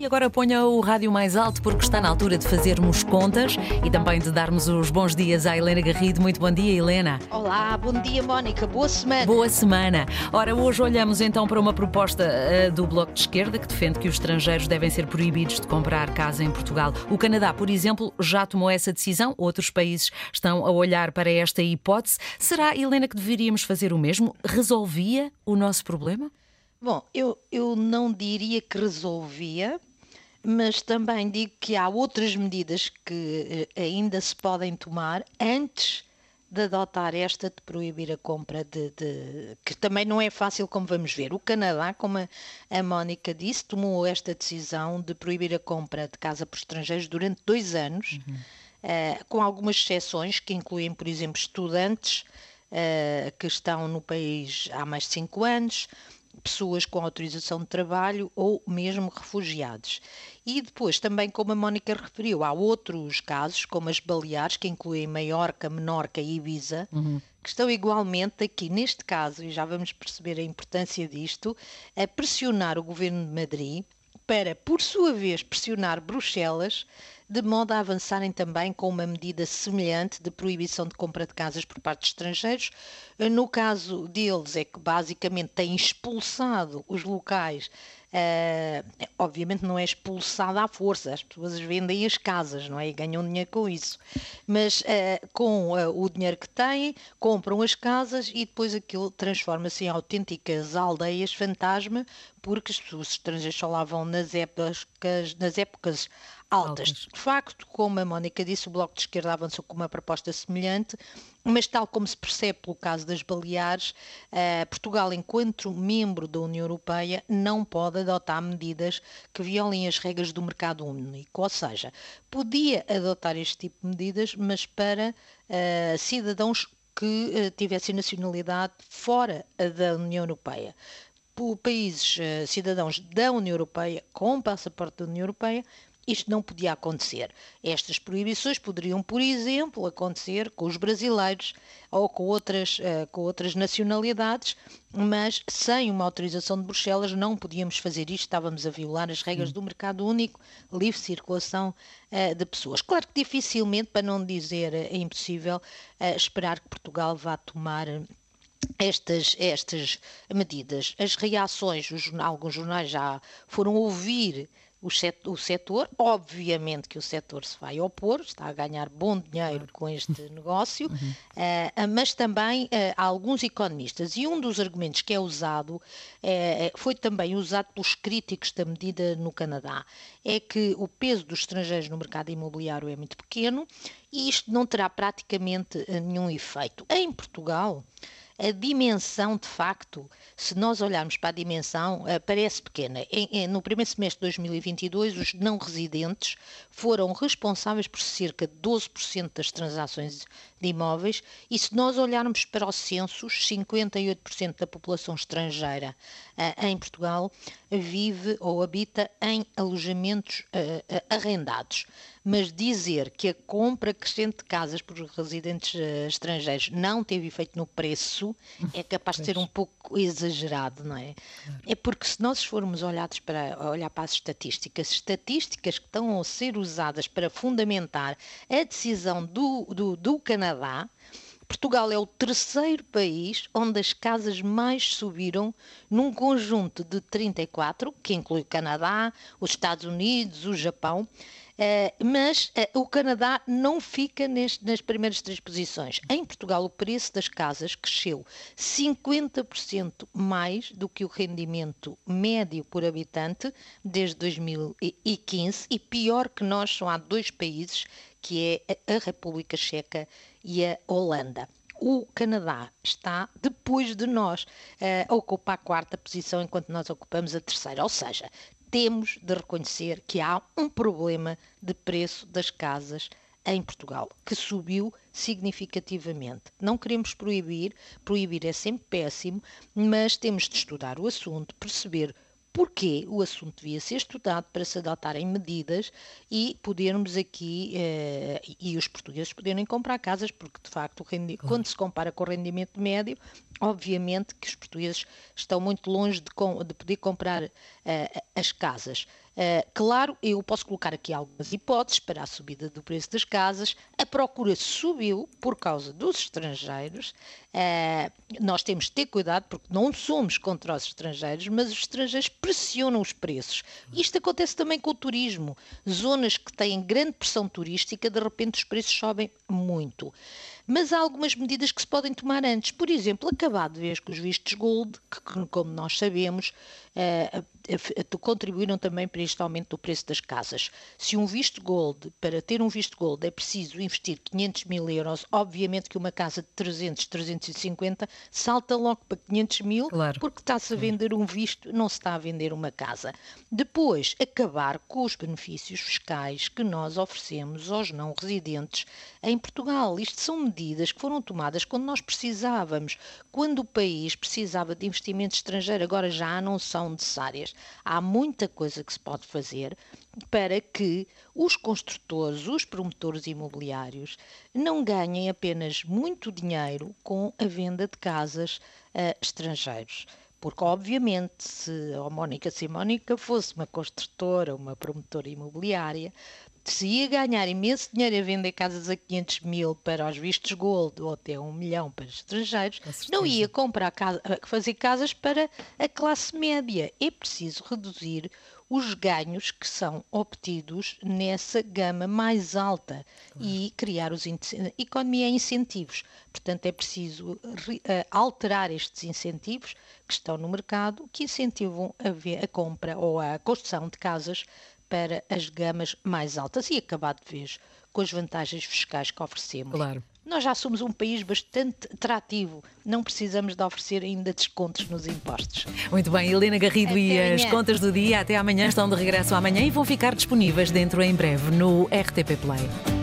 E agora ponha o rádio mais alto porque está na altura de fazermos contas e também de darmos os bons dias à Helena Garrido. Muito bom dia, Helena. Olá, bom dia, Mónica. Boa semana. Boa semana. Ora, hoje olhamos então para uma proposta uh, do Bloco de Esquerda que defende que os estrangeiros devem ser proibidos de comprar casa em Portugal. O Canadá, por exemplo, já tomou essa decisão. Outros países estão a olhar para esta hipótese. Será, Helena, que deveríamos fazer o mesmo? Resolvia o nosso problema? Bom, eu, eu não diria que resolvia, mas também digo que há outras medidas que eh, ainda se podem tomar antes de adotar esta de proibir a compra de, de, que também não é fácil como vamos ver. O Canadá, como a, a Mónica disse, tomou esta decisão de proibir a compra de casa por estrangeiros durante dois anos, uhum. uh, com algumas exceções que incluem, por exemplo, estudantes uh, que estão no país há mais de cinco anos, pessoas com autorização de trabalho ou mesmo refugiados. E depois, também como a Mónica referiu, há outros casos, como as Baleares, que incluem Maiorca, Menorca e Ibiza, uhum. que estão igualmente aqui, neste caso, e já vamos perceber a importância disto, a pressionar o governo de Madrid para, por sua vez, pressionar Bruxelas de modo a avançarem também com uma medida semelhante de proibição de compra de casas por parte de estrangeiros. No caso deles, é que basicamente têm expulsado os locais Uh, obviamente não é expulsada à força, as pessoas vendem as casas, não é? E ganham dinheiro com isso. Mas uh, com uh, o dinheiro que têm, compram as casas e depois aquilo transforma-se em autênticas aldeias fantasma, porque as pessoas estrangeiras só lá vão nas épocas, nas épocas altas. altas. De facto, como a Mónica disse, o Bloco de Esquerda avançou com uma proposta semelhante, mas tal como se percebe pelo caso das Baleares, uh, Portugal, enquanto membro da União Europeia, não pode adotar medidas que violem as regras do mercado único. Ou seja, podia adotar este tipo de medidas, mas para uh, cidadãos que uh, tivessem nacionalidade fora da União Europeia países cidadãos da União Europeia com passaporte da União Europeia isto não podia acontecer. Estas proibições poderiam, por exemplo, acontecer com os brasileiros ou com outras, uh, com outras nacionalidades, mas sem uma autorização de Bruxelas não podíamos fazer isto, estávamos a violar as regras do mercado único, livre circulação uh, de pessoas. Claro que dificilmente, para não dizer uh, impossível, esperar que Portugal vá tomar estas, estas medidas. As reações, os, alguns jornais já foram ouvir o, setor, obviamente que o setor se vai opor, está a ganhar bom dinheiro com este negócio, uhum. uh, mas também uh, há alguns economistas, e um dos argumentos que é usado, uh, foi também usado pelos críticos da medida no Canadá, é que o peso dos estrangeiros no mercado imobiliário é muito pequeno e isto não terá praticamente nenhum efeito. Em Portugal, a dimensão, de facto, se nós olharmos para a dimensão, uh, parece pequena. No primeiro semestre de 2022, os não residentes foram responsáveis por cerca de 12% das transações de imóveis e se nós olharmos para os censos, 58% da população estrangeira uh, em Portugal vive ou habita em alojamentos uh, arrendados mas dizer que a compra crescente de casas por residentes uh, estrangeiros não teve efeito no preço é capaz de ser um pouco exagerado, não é? É porque se nós formos olhados para, olhar para as estatísticas, estatísticas que estão a ser usadas para fundamentar a decisão do, do, do Canadá, Portugal é o terceiro país onde as casas mais subiram num conjunto de 34, que inclui o Canadá, os Estados Unidos, o Japão. Uh, mas uh, o Canadá não fica neste, nas primeiras três posições. Em Portugal, o preço das casas cresceu 50% mais do que o rendimento médio por habitante desde 2015 e pior que nós são há dois países, que é a República Checa e a Holanda o Canadá está depois de nós uh, a ocupar a quarta posição enquanto nós ocupamos a terceira. Ou seja, temos de reconhecer que há um problema de preço das casas em Portugal, que subiu significativamente. Não queremos proibir, proibir é sempre péssimo, mas temos de estudar o assunto, perceber porquê o assunto devia ser estudado para se adotarem medidas e podermos aqui, eh, e os portugueses poderem comprar casas, porque de facto, claro. quando se compara com o rendimento médio, obviamente que os portugueses estão muito longe de, de poder comprar uh, as casas. Uh, claro, eu posso colocar aqui algumas hipóteses para a subida do preço das casas. A procura subiu por causa dos estrangeiros. Uh, nós temos de ter cuidado porque não somos contra os estrangeiros, mas os estrangeiros pressionam os preços. Isto acontece também com o turismo. Zonas que têm grande pressão turística, de repente os preços sobem muito. Mas há algumas medidas que se podem tomar antes. Por exemplo, acabar de vez com os vistos gold, que, como nós sabemos, uh, contribuíram também para este aumento do preço das casas. Se um visto gold, para ter um visto gold, é preciso investir 500 mil euros, obviamente que uma casa de 300, 350 salta logo para 500 mil, claro. porque está-se a vender um visto, não se está a vender uma casa. Depois, acabar com os benefícios fiscais que nós oferecemos aos não residentes em Portugal. Isto são medidas que foram tomadas quando nós precisávamos, quando o país precisava de investimento estrangeiro, agora já não são necessárias. Há muita coisa que se pode fazer para que os construtores, os promotores imobiliários, não ganhem apenas muito dinheiro com a venda de casas uh, estrangeiros. Porque, obviamente, se a Mónica Simónica fosse uma construtora, uma promotora imobiliária, se ia ganhar imenso dinheiro a vender casas a 500 mil para os vistos gold ou até um milhão para estrangeiros, não ia comprar casa, fazer casas para a classe média. É preciso reduzir os ganhos que são obtidos nessa gama mais alta e criar os economia é incentivos. Portanto, é preciso alterar estes incentivos que estão no mercado, que incentivam a, a compra ou a construção de casas para as gamas mais altas e acabar de vez com as vantagens fiscais que oferecemos. Claro. Nós já somos um país bastante atrativo, não precisamos de oferecer ainda descontos nos impostos. Muito bem, Helena Garrido Até e amanhã. as contas do dia até amanhã estão de regresso amanhã e vão ficar disponíveis dentro em breve no RTP Play.